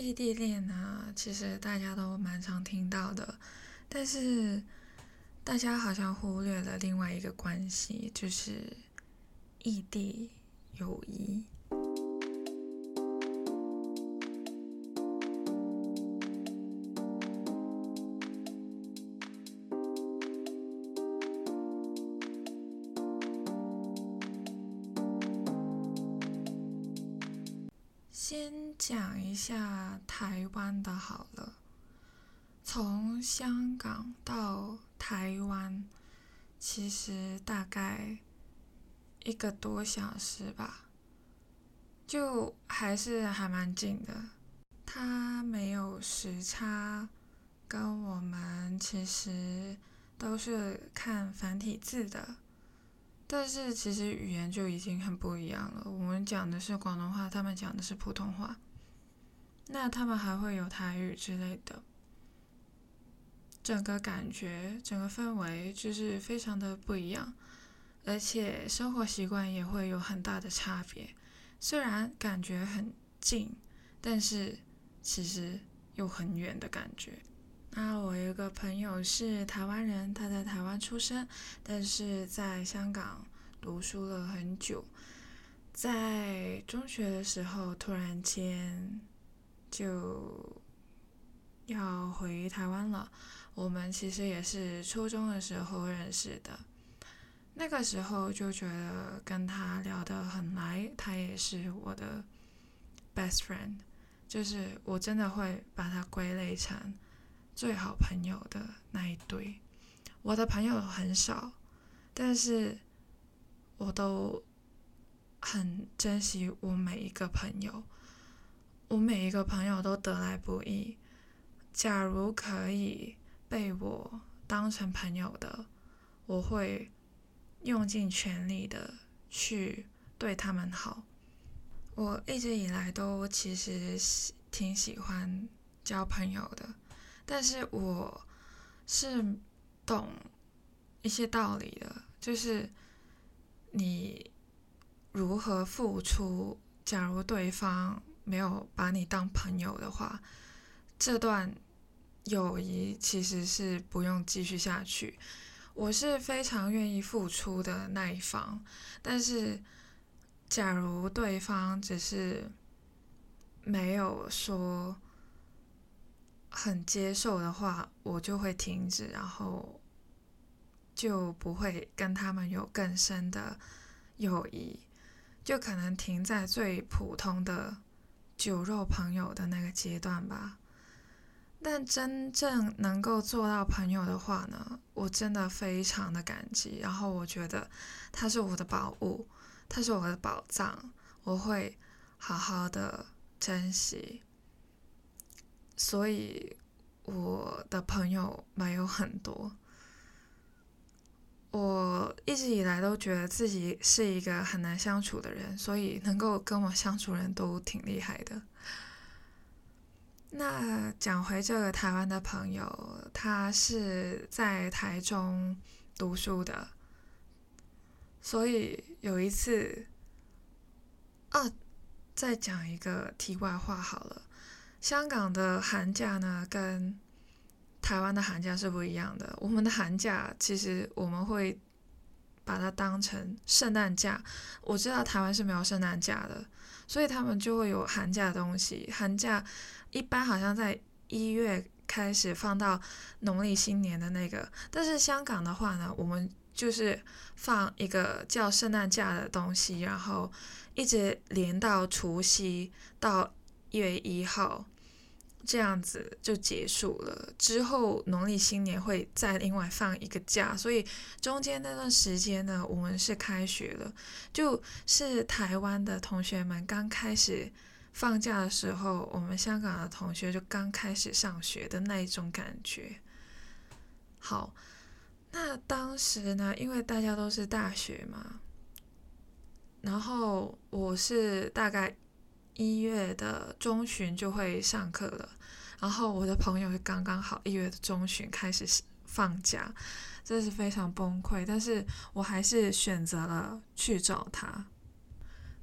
异地恋啊，其实大家都蛮常听到的，但是大家好像忽略了另外一个关系，就是异地友谊。一个多小时吧，就还是还蛮近的。它没有时差，跟我们其实都是看繁体字的。但是其实语言就已经很不一样了。我们讲的是广东话，他们讲的是普通话。那他们还会有台语之类的。整个感觉、整个氛围就是非常的不一样，而且生活习惯也会有很大的差别。虽然感觉很近，但是其实又很远的感觉。那我有个朋友是台湾人，他在台湾出生，但是在香港读书了很久，在中学的时候突然间就要回台湾了。我们其实也是初中的时候认识的，那个时候就觉得跟他聊得很来，他也是我的 best friend，就是我真的会把他归类成。最好朋友的那一堆，我的朋友很少，但是我都很珍惜我每一个朋友，我每一个朋友都得来不易。假如可以被我当成朋友的，我会用尽全力的去对他们好。我一直以来都其实挺喜欢交朋友的。但是我是懂一些道理的，就是你如何付出。假如对方没有把你当朋友的话，这段友谊其实是不用继续下去。我是非常愿意付出的那一方，但是假如对方只是没有说。很接受的话，我就会停止，然后就不会跟他们有更深的友谊，就可能停在最普通的酒肉朋友的那个阶段吧。但真正能够做到朋友的话呢，我真的非常的感激，然后我觉得他是我的宝物，他是我的宝藏，我会好好的珍惜。所以我的朋友没有很多，我一直以来都觉得自己是一个很难相处的人，所以能够跟我相处人都挺厉害的。那讲回这个台湾的朋友，他是在台中读书的，所以有一次，啊，再讲一个题外话好了。香港的寒假呢，跟台湾的寒假是不一样的。我们的寒假其实我们会把它当成圣诞假。我知道台湾是没有圣诞假的，所以他们就会有寒假的东西。寒假一般好像在一月开始放到农历新年的那个，但是香港的话呢，我们就是放一个叫圣诞假的东西，然后一直连到除夕到。一月一号，这样子就结束了。之后农历新年会再另外放一个假，所以中间那段时间呢，我们是开学了，就是台湾的同学们刚开始放假的时候，我们香港的同学就刚开始上学的那一种感觉。好，那当时呢，因为大家都是大学嘛，然后我是大概。一月的中旬就会上课了，然后我的朋友是刚刚好一月的中旬开始放假，真是非常崩溃。但是我还是选择了去找他。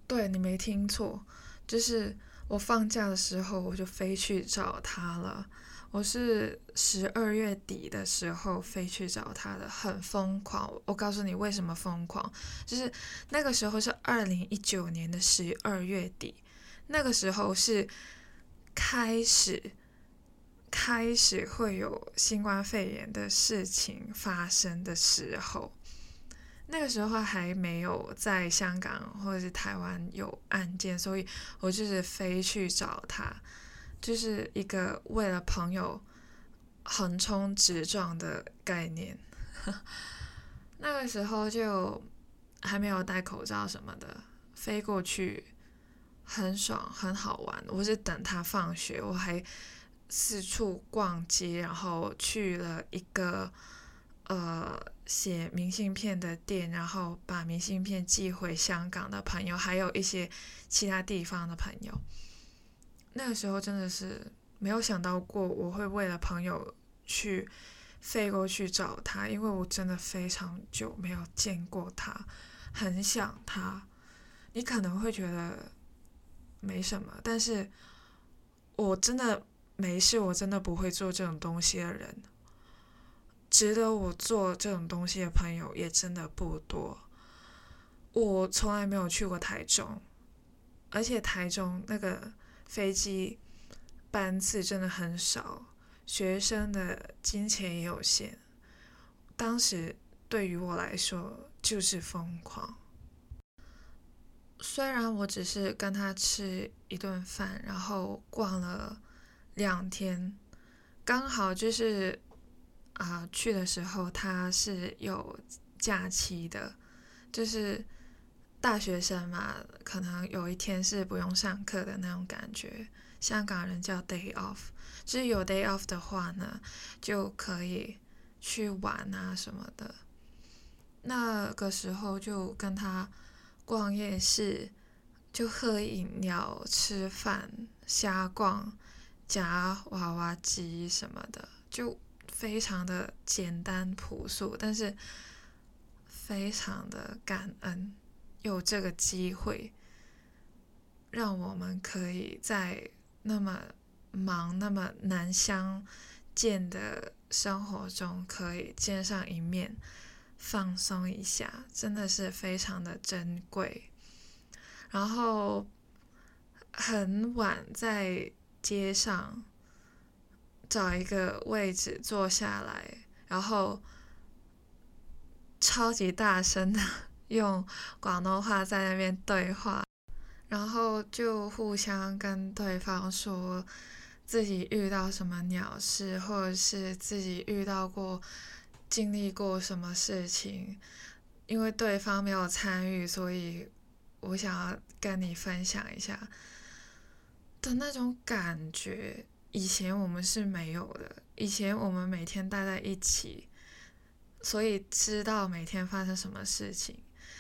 对你没听错，就是我放假的时候我就飞去找他了。我是十二月底的时候飞去找他的，很疯狂。我告诉你为什么疯狂，就是那个时候是二零一九年的十二月底，那个时候是开始开始会有新冠肺炎的事情发生的时候。那个时候还没有在香港或者是台湾有案件，所以我就是飞去找他。就是一个为了朋友横冲直撞的概念。那个时候就还没有戴口罩什么的，飞过去很爽，很好玩。我是等他放学，我还四处逛街，然后去了一个呃写明信片的店，然后把明信片寄回香港的朋友，还有一些其他地方的朋友。那个时候真的是没有想到过我会为了朋友去飞过去找他，因为我真的非常久没有见过他，很想他。你可能会觉得没什么，但是我真的没事，我真的不会做这种东西的人。值得我做这种东西的朋友也真的不多。我从来没有去过台中，而且台中那个。飞机班次真的很少，学生的金钱也有限。当时对于我来说就是疯狂。虽然我只是跟他吃一顿饭，然后逛了两天，刚好就是啊去的时候他是有假期的，就是。大学生嘛，可能有一天是不用上课的那种感觉。香港人叫 day off，就是有 day off 的话呢，就可以去玩啊什么的。那个时候就跟他逛夜市，就喝饮料、吃饭、瞎逛、夹娃娃机什么的，就非常的简单朴素，但是非常的感恩。有这个机会，让我们可以在那么忙、那么难相见的生活中，可以见上一面，放松一下，真的是非常的珍贵。然后很晚在街上找一个位置坐下来，然后超级大声的。用广东话在那边对话，然后就互相跟对方说自己遇到什么鸟事，或者是自己遇到过、经历过什么事情。因为对方没有参与，所以我想要跟你分享一下的那种感觉。以前我们是没有的，以前我们每天待在一起，所以知道每天发生什么事情。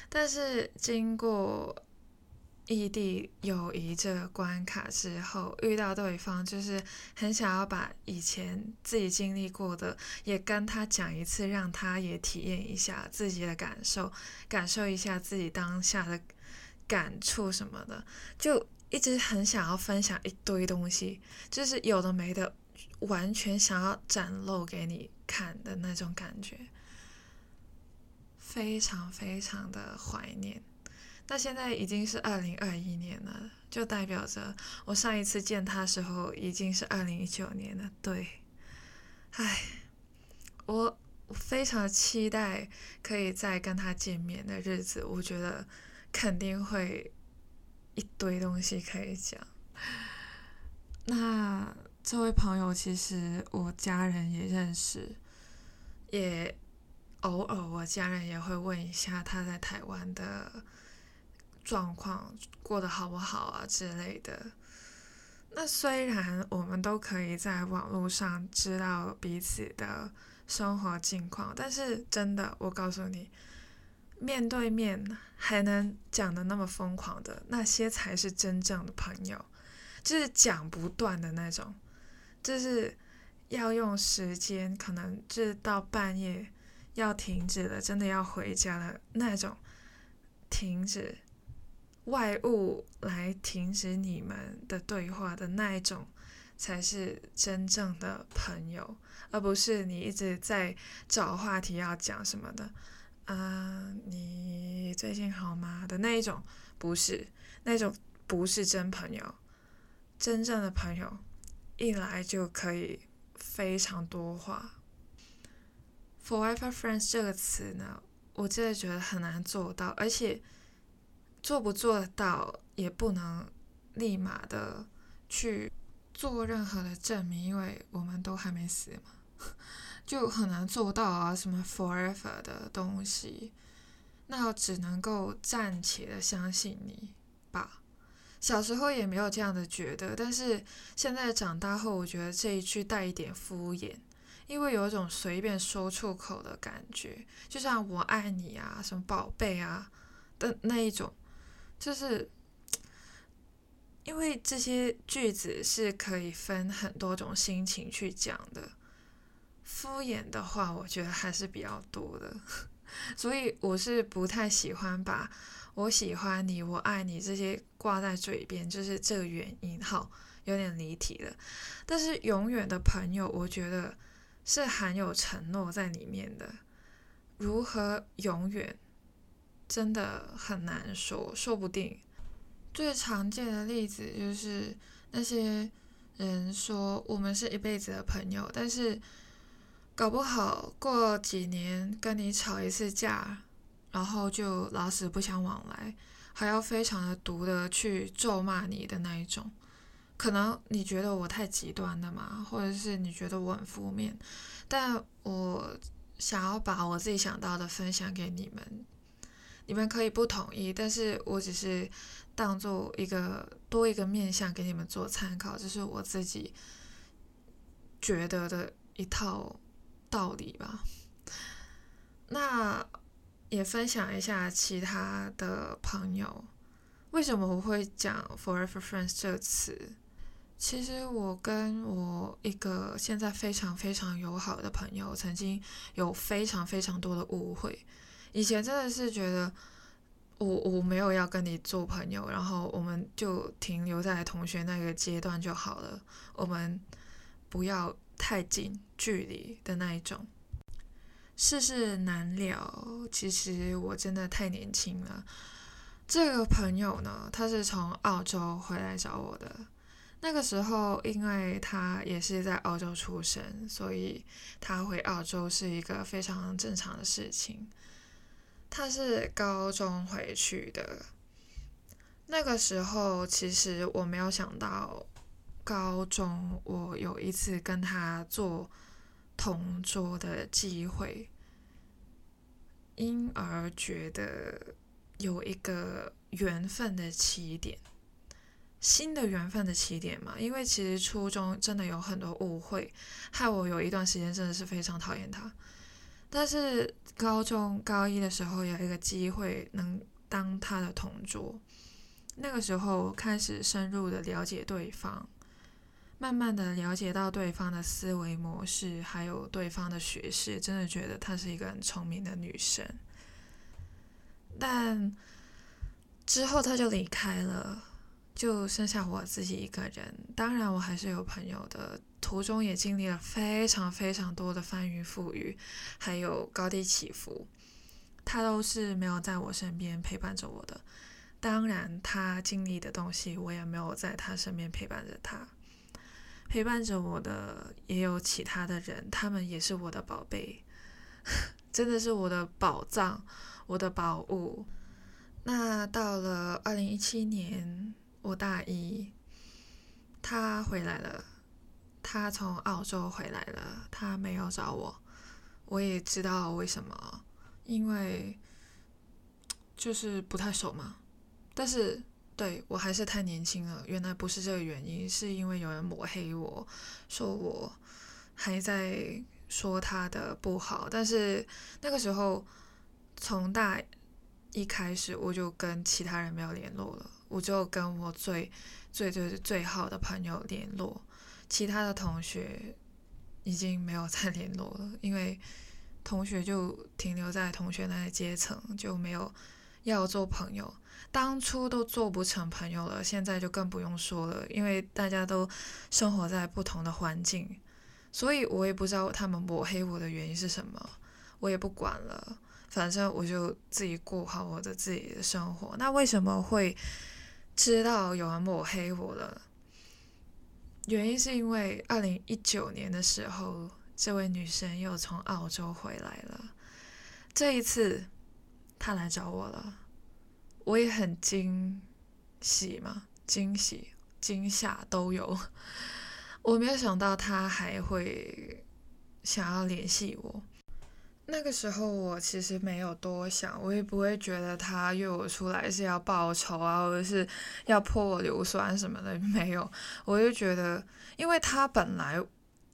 但是经过异地友谊这个关卡之后，遇到对方就是很想要把以前自己经历过的也跟他讲一次，让他也体验一下自己的感受，感受一下自己当下的感触什么的，就一直很想要分享一堆东西，就是有的没的，完全想要展露给你看的那种感觉。非常非常的怀念，那现在已经是二零二一年了，就代表着我上一次见他的时候已经是二零一九年了。对，唉，我非常期待可以再跟他见面的日子，我觉得肯定会一堆东西可以讲。那这位朋友其实我家人也认识，也。偶尔，我家人也会问一下他在台湾的状况，过得好不好啊之类的。那虽然我们都可以在网络上知道彼此的生活近况，但是真的，我告诉你，面对面还能讲的那么疯狂的那些，才是真正的朋友，就是讲不断的那种，就是要用时间，可能就是到半夜。要停止了，真的要回家了那种，停止，外物来停止你们的对话的那一种，才是真正的朋友，而不是你一直在找话题要讲什么的。啊，你最近好吗的那一种，不是那种，不是真朋友。真正的朋友，一来就可以非常多话。Forever friends 这个词呢，我真的觉得很难做到，而且做不做到，也不能立马的去做任何的证明，因为我们都还没死嘛。就很难做到啊，什么 forever 的东西，那我只能够暂且的相信你吧。小时候也没有这样的觉得，但是现在长大后，我觉得这一句带一点敷衍，因为有一种随便说出口的感觉，就像我爱你啊，什么宝贝啊的那一种，就是因为这些句子是可以分很多种心情去讲的。敷衍的话，我觉得还是比较多的，所以我是不太喜欢把“我喜欢你”“我爱你”这些挂在嘴边，就是这个原因。好，有点离题了。但是永远的朋友，我觉得是含有承诺在里面的。如何永远，真的很难说，说不定。最常见的例子就是那些人说我们是一辈子的朋友，但是。搞不好过几年跟你吵一次架，然后就老死不相往来，还要非常的毒的去咒骂你的那一种。可能你觉得我太极端了嘛，或者是你觉得我很负面，但我想要把我自己想到的分享给你们，你们可以不同意，但是我只是当做一个多一个面向给你们做参考，这是我自己觉得的一套。道理吧，那也分享一下其他的朋友，为什么我会讲 “forever friends” 这个词？其实我跟我一个现在非常非常友好的朋友，曾经有非常非常多的误会。以前真的是觉得我我没有要跟你做朋友，然后我们就停留在同学那个阶段就好了，我们不要。太近距离的那一种，世事难料。其实我真的太年轻了。这个朋友呢，他是从澳洲回来找我的。那个时候，因为他也是在澳洲出生，所以他回澳洲是一个非常正常的事情。他是高中回去的。那个时候，其实我没有想到。高中，我有一次跟他做同桌的机会，因而觉得有一个缘分的起点，新的缘分的起点嘛。因为其实初中真的有很多误会，害我有一段时间真的是非常讨厌他。但是高中高一的时候有一个机会能当他的同桌，那个时候开始深入的了解对方。慢慢的了解到对方的思维模式，还有对方的学识，真的觉得她是一个很聪明的女生。但之后她就离开了，就剩下我自己一个人。当然，我还是有朋友的，途中也经历了非常非常多的翻云覆雨，还有高低起伏。他都是没有在我身边陪伴着我的。当然，他经历的东西，我也没有在他身边陪伴着他。陪伴着我的也有其他的人，他们也是我的宝贝，真的是我的宝藏，我的宝物。那到了二零一七年，我大一，他回来了，他从澳洲回来了，他没有找我，我也知道为什么，因为就是不太熟嘛，但是。对我还是太年轻了，原来不是这个原因，是因为有人抹黑我，说我还在说他的不好。但是那个时候，从大一开始我就跟其他人没有联络了，我就跟我最最最最好的朋友联络，其他的同学已经没有再联络了，因为同学就停留在同学那个阶层，就没有。要做朋友。当初都做不成朋友了，现在就更不用说了，因为大家都生活在不同的环境，所以我也不知道他们抹黑我的原因是什么，我也不管了，反正我就自己过好我的自己的生活。那为什么会知道有人抹黑我了？原因是因为二零一九年的时候，这位女生又从澳洲回来了，这一次她来找我了。我也很惊喜嘛，惊喜、惊吓都有。我没有想到他还会想要联系我。那个时候我其实没有多想，我也不会觉得他约我出来是要报仇啊，或者是要泼我硫酸什么的，没有。我就觉得，因为他本来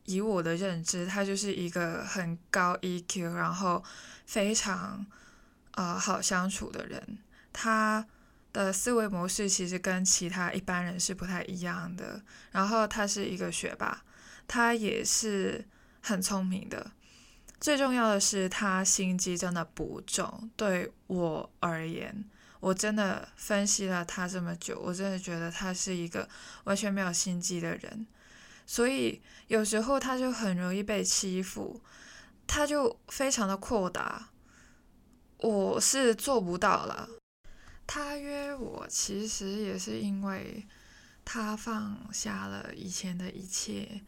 以我的认知，他就是一个很高 EQ，然后非常呃好相处的人。他的思维模式其实跟其他一般人是不太一样的。然后他是一个学霸，他也是很聪明的。最重要的是，他心机真的不重。对我而言，我真的分析了他这么久，我真的觉得他是一个完全没有心机的人。所以有时候他就很容易被欺负，他就非常的扩大，我是做不到了。他约我，其实也是因为他放下了以前的一切，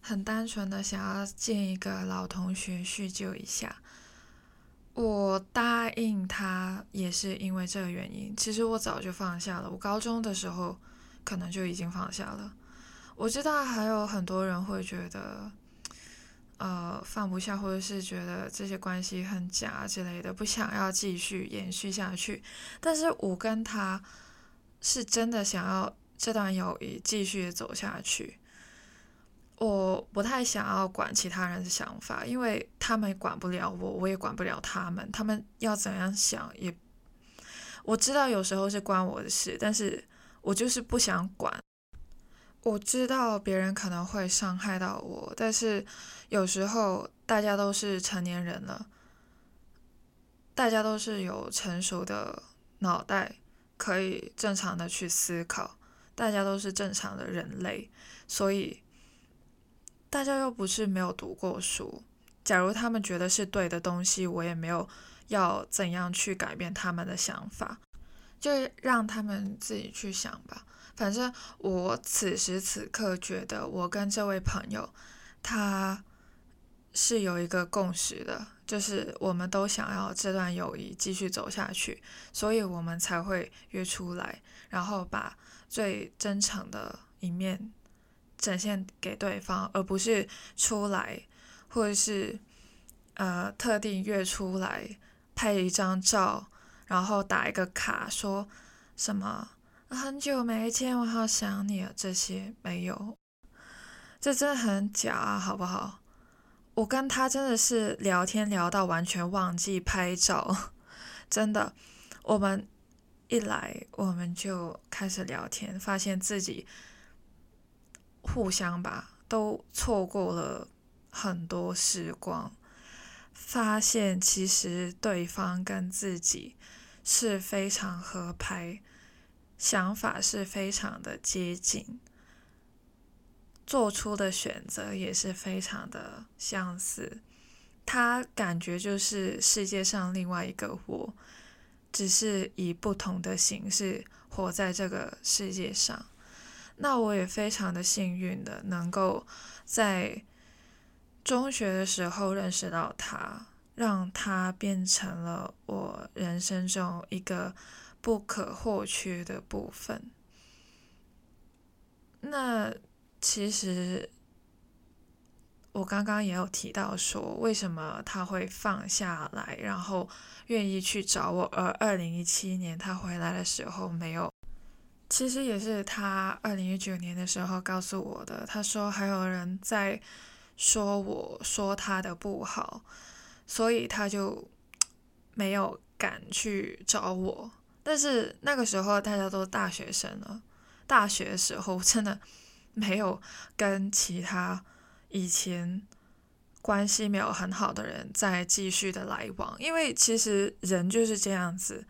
很单纯的想要见一个老同学叙旧一下。我答应他也是因为这个原因。其实我早就放下了，我高中的时候可能就已经放下了。我知道还有很多人会觉得。呃，放不下，或者是觉得这些关系很假之类的，不想要继续延续下去。但是我跟他是真的想要这段友谊继续走下去。我不太想要管其他人的想法，因为他们管不了我，我也管不了他们。他们要怎样想也，我知道有时候是关我的事，但是我就是不想管。我知道别人可能会伤害到我，但是有时候大家都是成年人了，大家都是有成熟的脑袋，可以正常的去思考，大家都是正常的人类，所以大家又不是没有读过书。假如他们觉得是对的东西，我也没有要怎样去改变他们的想法，就让他们自己去想吧。反正我此时此刻觉得，我跟这位朋友，他是有一个共识的，就是我们都想要这段友谊继续走下去，所以我们才会约出来，然后把最真诚的一面展现给对方，而不是出来，或者是呃特定约出来拍一张照，然后打一个卡，说什么。很久没见，我好想你啊！这些没有，这真的很假啊，好不好？我跟他真的是聊天聊到完全忘记拍照，真的。我们一来，我们就开始聊天，发现自己互相吧都错过了很多时光，发现其实对方跟自己是非常合拍。想法是非常的接近，做出的选择也是非常的相似。他感觉就是世界上另外一个我，只是以不同的形式活在这个世界上。那我也非常的幸运的，能够在中学的时候认识到他，让他变成了我人生中一个。不可或缺的部分。那其实我刚刚也有提到说，为什么他会放下来，然后愿意去找我，而二零一七年他回来的时候没有。其实也是他二零一九年的时候告诉我的。他说还有人在说我说他的不好，所以他就没有敢去找我。但是那个时候大家都大学生了，大学时候真的没有跟其他以前关系没有很好的人再继续的来往，因为其实人就是这样子，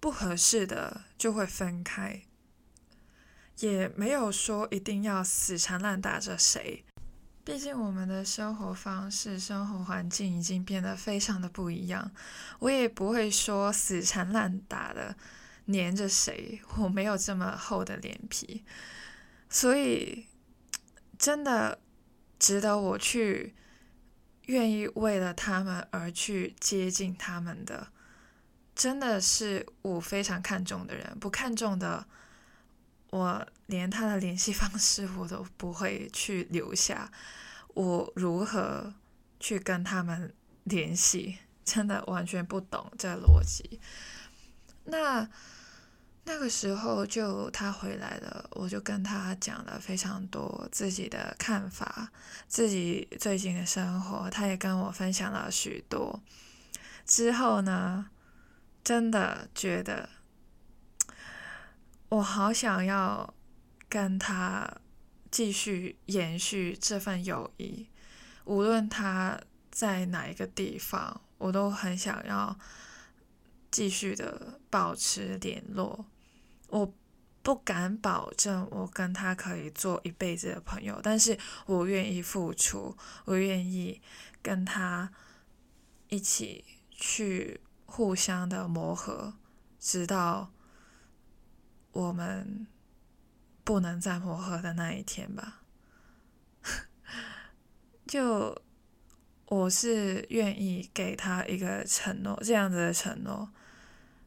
不合适的就会分开，也没有说一定要死缠烂打着谁。毕竟我们的生活方式、生活环境已经变得非常的不一样，我也不会说死缠烂打的黏着谁，我没有这么厚的脸皮，所以真的值得我去愿意为了他们而去接近他们的。真的是我非常看重的人，不看重的，我连他的联系方式我都不会去留下。我如何去跟他们联系？真的完全不懂这逻辑。那那个时候就他回来了，我就跟他讲了非常多自己的看法，自己最近的生活，他也跟我分享了许多。之后呢？真的觉得，我好想要跟他继续延续这份友谊，无论他在哪一个地方，我都很想要继续的保持联络。我不敢保证我跟他可以做一辈子的朋友，但是我愿意付出，我愿意跟他一起去。互相的磨合，直到我们不能再磨合的那一天吧。就我是愿意给他一个承诺，这样子的承诺，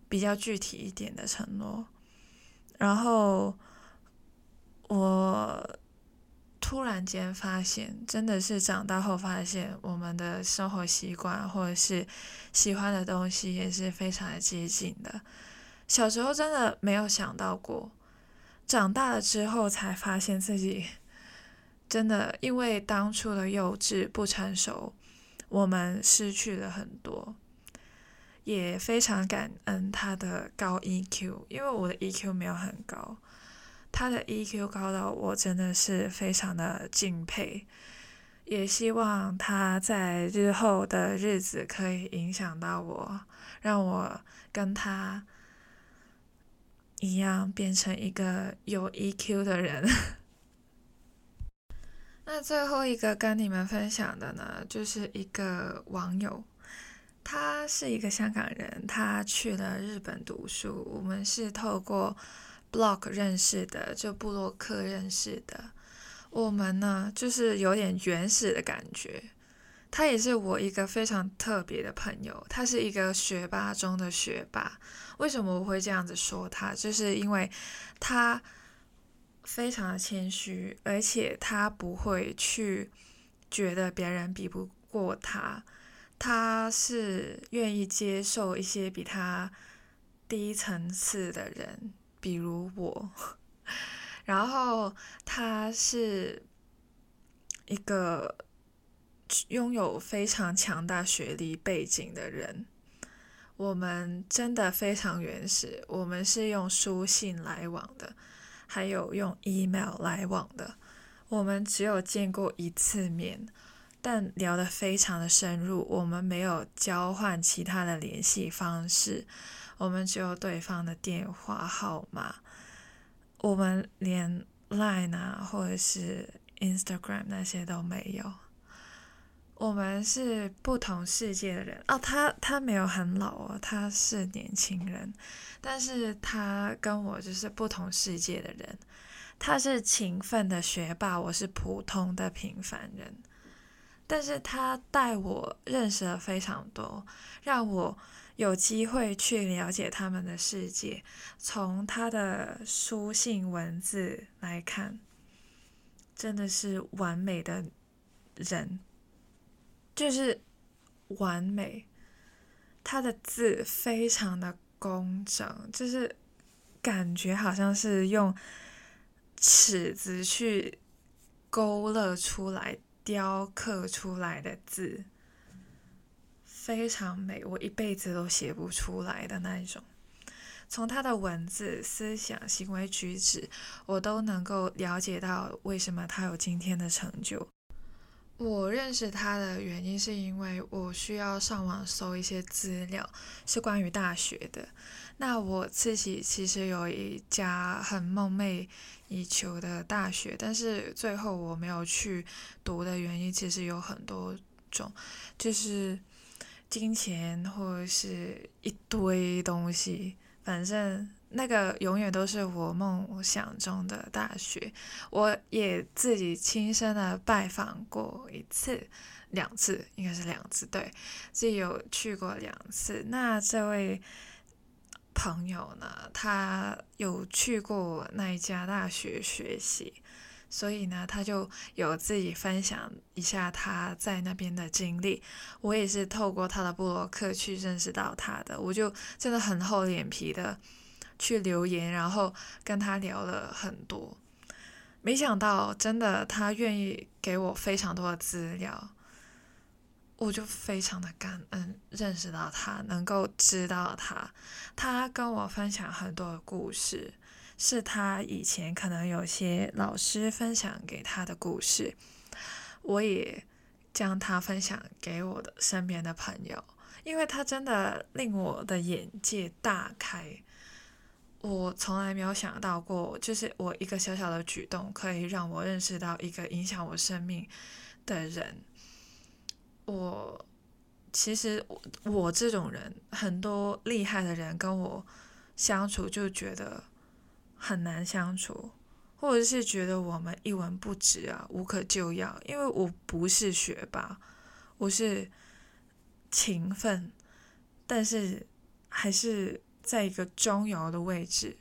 比较具体一点的承诺。然后我。突然间发现，真的是长大后发现，我们的生活习惯或者是喜欢的东西也是非常的接近的。小时候真的没有想到过，长大了之后才发现自己真的因为当初的幼稚不成熟，我们失去了很多。也非常感恩他的高 EQ，因为我的 EQ 没有很高。他的 EQ 高到我真的是非常的敬佩，也希望他在日后的日子可以影响到我，让我跟他一样变成一个有 EQ 的人。那最后一个跟你们分享的呢，就是一个网友，他是一个香港人，他去了日本读书，我们是透过。blog 认识的，就布洛克认识的，我们呢就是有点原始的感觉。他也是我一个非常特别的朋友，他是一个学霸中的学霸。为什么我会这样子说他？就是因为他非常的谦虚，而且他不会去觉得别人比不过他，他是愿意接受一些比他低层次的人。比如我，然后他是一个拥有非常强大学历背景的人。我们真的非常原始，我们是用书信来往的，还有用 email 来往的。我们只有见过一次面，但聊得非常的深入。我们没有交换其他的联系方式。我们只有对方的电话号码，我们连 Line 啊或者是 Instagram 那些都没有。我们是不同世界的人哦。他他没有很老哦，他是年轻人，但是他跟我就是不同世界的人。他是勤奋的学霸，我是普通的平凡人。但是他带我认识了非常多，让我。有机会去了解他们的世界，从他的书信文字来看，真的是完美的人，就是完美。他的字非常的工整，就是感觉好像是用尺子去勾勒出来、雕刻出来的字。非常美，我一辈子都写不出来的那一种。从他的文字、思想、行为举止，我都能够了解到为什么他有今天的成就。我认识他的原因是因为我需要上网搜一些资料，是关于大学的。那我自己其实有一家很梦寐以求的大学，但是最后我没有去读的原因其实有很多种，就是金钱或者是一堆东西，反正。那个永远都是我梦想中的大学，我也自己亲身的拜访过一次、两次，应该是两次，对，自己有去过两次。那这位朋友呢，他有去过那一家大学学习，所以呢，他就有自己分享一下他在那边的经历。我也是透过他的布洛克去认识到他的，我就真的很厚脸皮的。去留言，然后跟他聊了很多，没想到真的他愿意给我非常多的资料，我就非常的感恩，认识到他，能够知道他，他跟我分享很多的故事，是他以前可能有些老师分享给他的故事，我也将他分享给我的身边的朋友，因为他真的令我的眼界大开。我从来没有想到过，就是我一个小小的举动可以让我认识到一个影响我生命的人。我其实我我这种人，很多厉害的人跟我相处就觉得很难相处，或者是觉得我们一文不值啊，无可救药。因为我不是学霸，我是勤奋，但是还是。在一个中游的位置，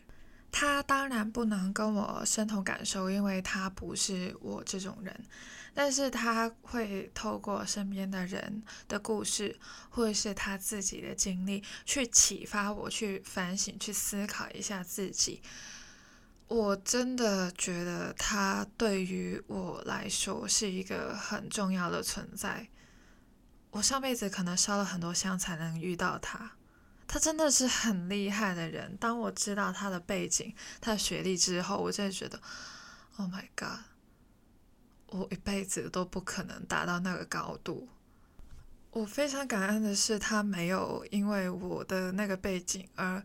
他当然不能跟我深同感受，因为他不是我这种人。但是他会透过身边的人的故事，或者是他自己的经历，去启发我，去反省，去思考一下自己。我真的觉得他对于我来说是一个很重要的存在。我上辈子可能烧了很多香才能遇到他。他真的是很厉害的人。当我知道他的背景、他的学历之后，我真的觉得，Oh my god，我一辈子都不可能达到那个高度。我非常感恩的是，他没有因为我的那个背景而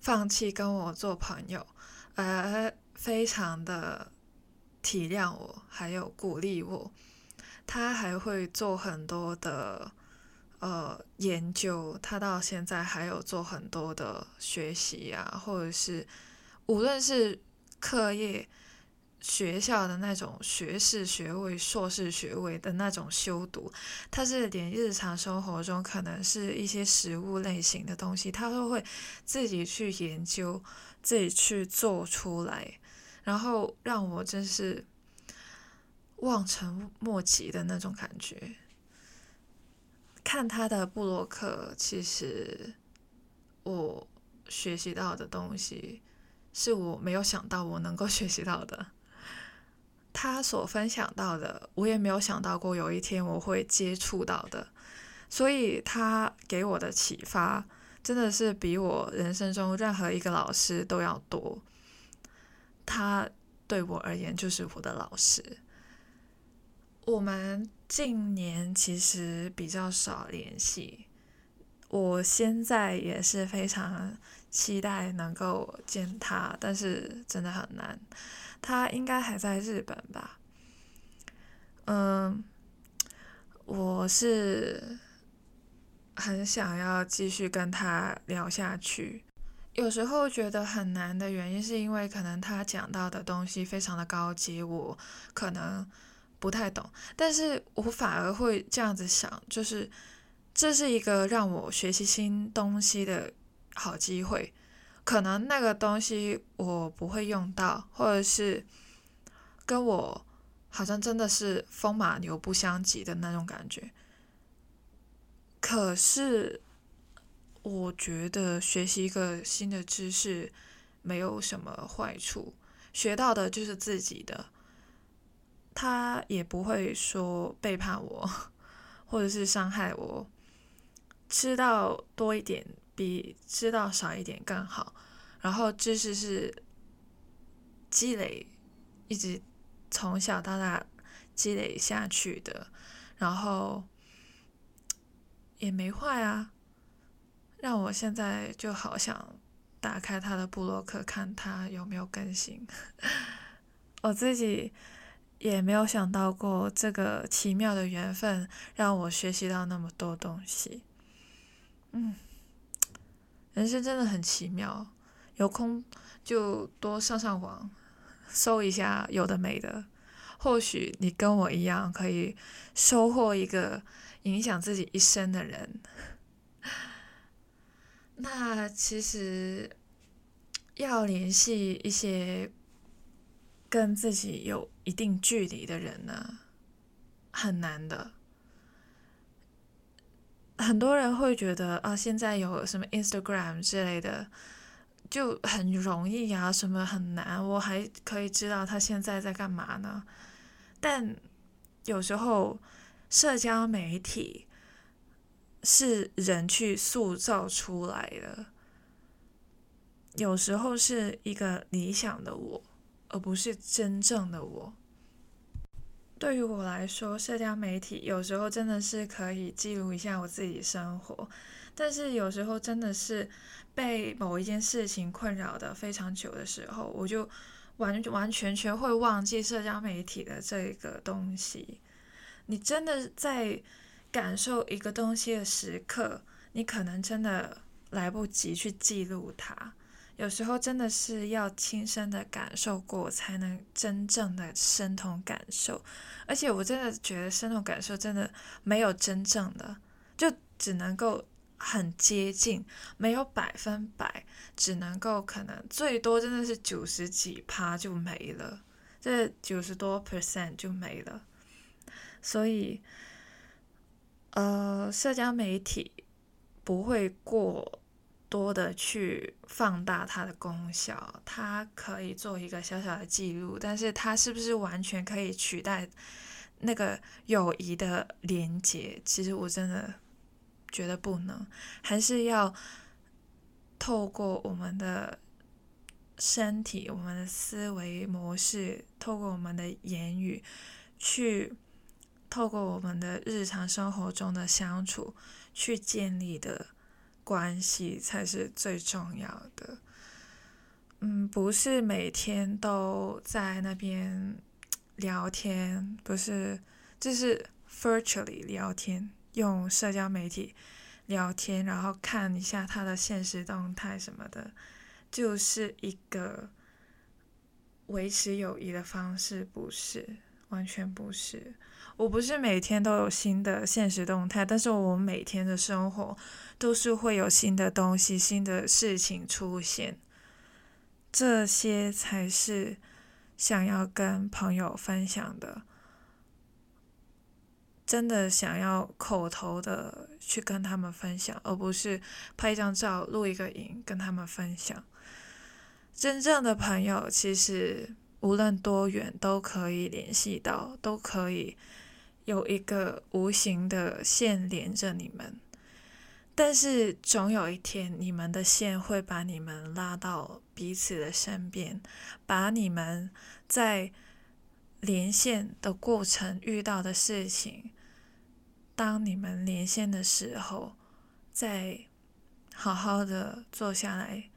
放弃跟我做朋友，而非常的体谅我，还有鼓励我。他还会做很多的。呃，研究他到现在还有做很多的学习啊，或者是无论是课业、学校的那种学士学位、硕士学位的那种修读，他是连日常生活中可能是一些食物类型的东西，他都会自己去研究，自己去做出来，然后让我真是望尘莫及的那种感觉。看他的布洛克，其实我学习到的东西是我没有想到我能够学习到的。他所分享到的，我也没有想到过有一天我会接触到的。所以他给我的启发，真的是比我人生中任何一个老师都要多。他对我而言就是我的老师。我们近年其实比较少联系，我现在也是非常期待能够见他，但是真的很难。他应该还在日本吧？嗯，我是很想要继续跟他聊下去。有时候觉得很难的原因，是因为可能他讲到的东西非常的高级，我可能。不太懂，但是我反而会这样子想，就是这是一个让我学习新东西的好机会。可能那个东西我不会用到，或者是跟我好像真的是风马牛不相及的那种感觉。可是我觉得学习一个新的知识没有什么坏处，学到的就是自己的。他也不会说背叛我，或者是伤害我。知道多一点比知道少一点更好。然后知识是积累，一直从小到大积累下去的，然后也没坏啊，让我现在就好想打开他的布洛克看他有没有更新。我自己也没有想到过这个奇妙的缘分让我学习到那么多东西。嗯，人生真的很奇妙，有空就多上上网，搜一下有的没的。或许你跟我一样，可以收获一个影响自己一生的人。那其实要联系一些跟自己有一定距离的人呢，很难的。很多人会觉得啊，现在有什么 Instagram 之类的，就很容易呀，什么很难，我还可以知道他现在在干嘛呢。但有时候，社交媒体是人去塑造出来的，有时候是一个理想的我，而不是真正的我。对于我来说，社交媒体有时候真的是可以记录一下我自己生活，但是有时候真的是被某一件事情困扰的非常久的时候，我就。完完全全会忘记社交媒体的这个东西。你真的在感受一个东西的时刻，你可能真的来不及去记录它。有时候真的是要亲身的感受过，才能真正的身同感受。而且我真的觉得身同感受真的没有真正的，就只能够。很接近，没有百分百，只能够可能最多真的是九十几趴就没了，这九十多 percent 就没了。所以，呃，社交媒体不会过多的去放大它的功效，它可以做一个小小的记录，但是它是不是完全可以取代那个友谊的连接？其实我真的。觉得不能，还是要透过我们的身体、我们的思维模式，透过我们的言语，去透过我们的日常生活中的相处，去建立的关系才是最重要的。嗯，不是每天都在那边聊天，不是，就是 virtually 聊天。用社交媒体聊天，然后看一下他的现实动态什么的，就是一个维持友谊的方式，不是，完全不是。我不是每天都有新的现实动态，但是我每天的生活都是会有新的东西、新的事情出现，这些才是想要跟朋友分享的。真的想要口头的去跟他们分享，而不是拍一张照、录一个影跟他们分享。真正的朋友其实无论多远都可以联系到，都可以有一个无形的线连着你们。但是总有一天，你们的线会把你们拉到彼此的身边，把你们在连线的过程遇到的事情。当你们连线的时候，再好好的坐下来，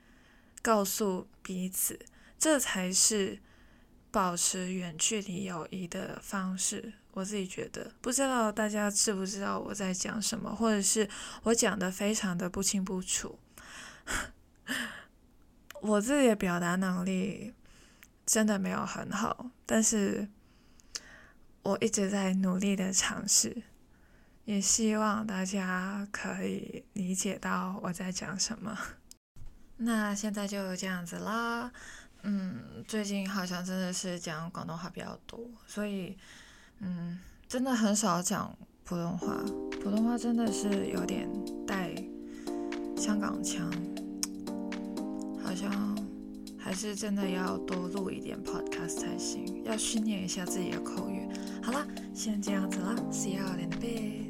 告诉彼此，这才是保持远距离友谊的方式。我自己觉得，不知道大家知不知道我在讲什么，或者是我讲的非常的不清不楚。我自己的表达能力真的没有很好，但是我一直在努力的尝试。也希望大家可以理解到我在讲什么。那现在就这样子啦。嗯，最近好像真的是讲广东话比较多，所以嗯，真的很少讲普通话。普通话真的是有点带香港腔，好像还是真的要多录一点 podcast 才行，要训练一下自己的口语。好了，先这样子啦，See you in a bit。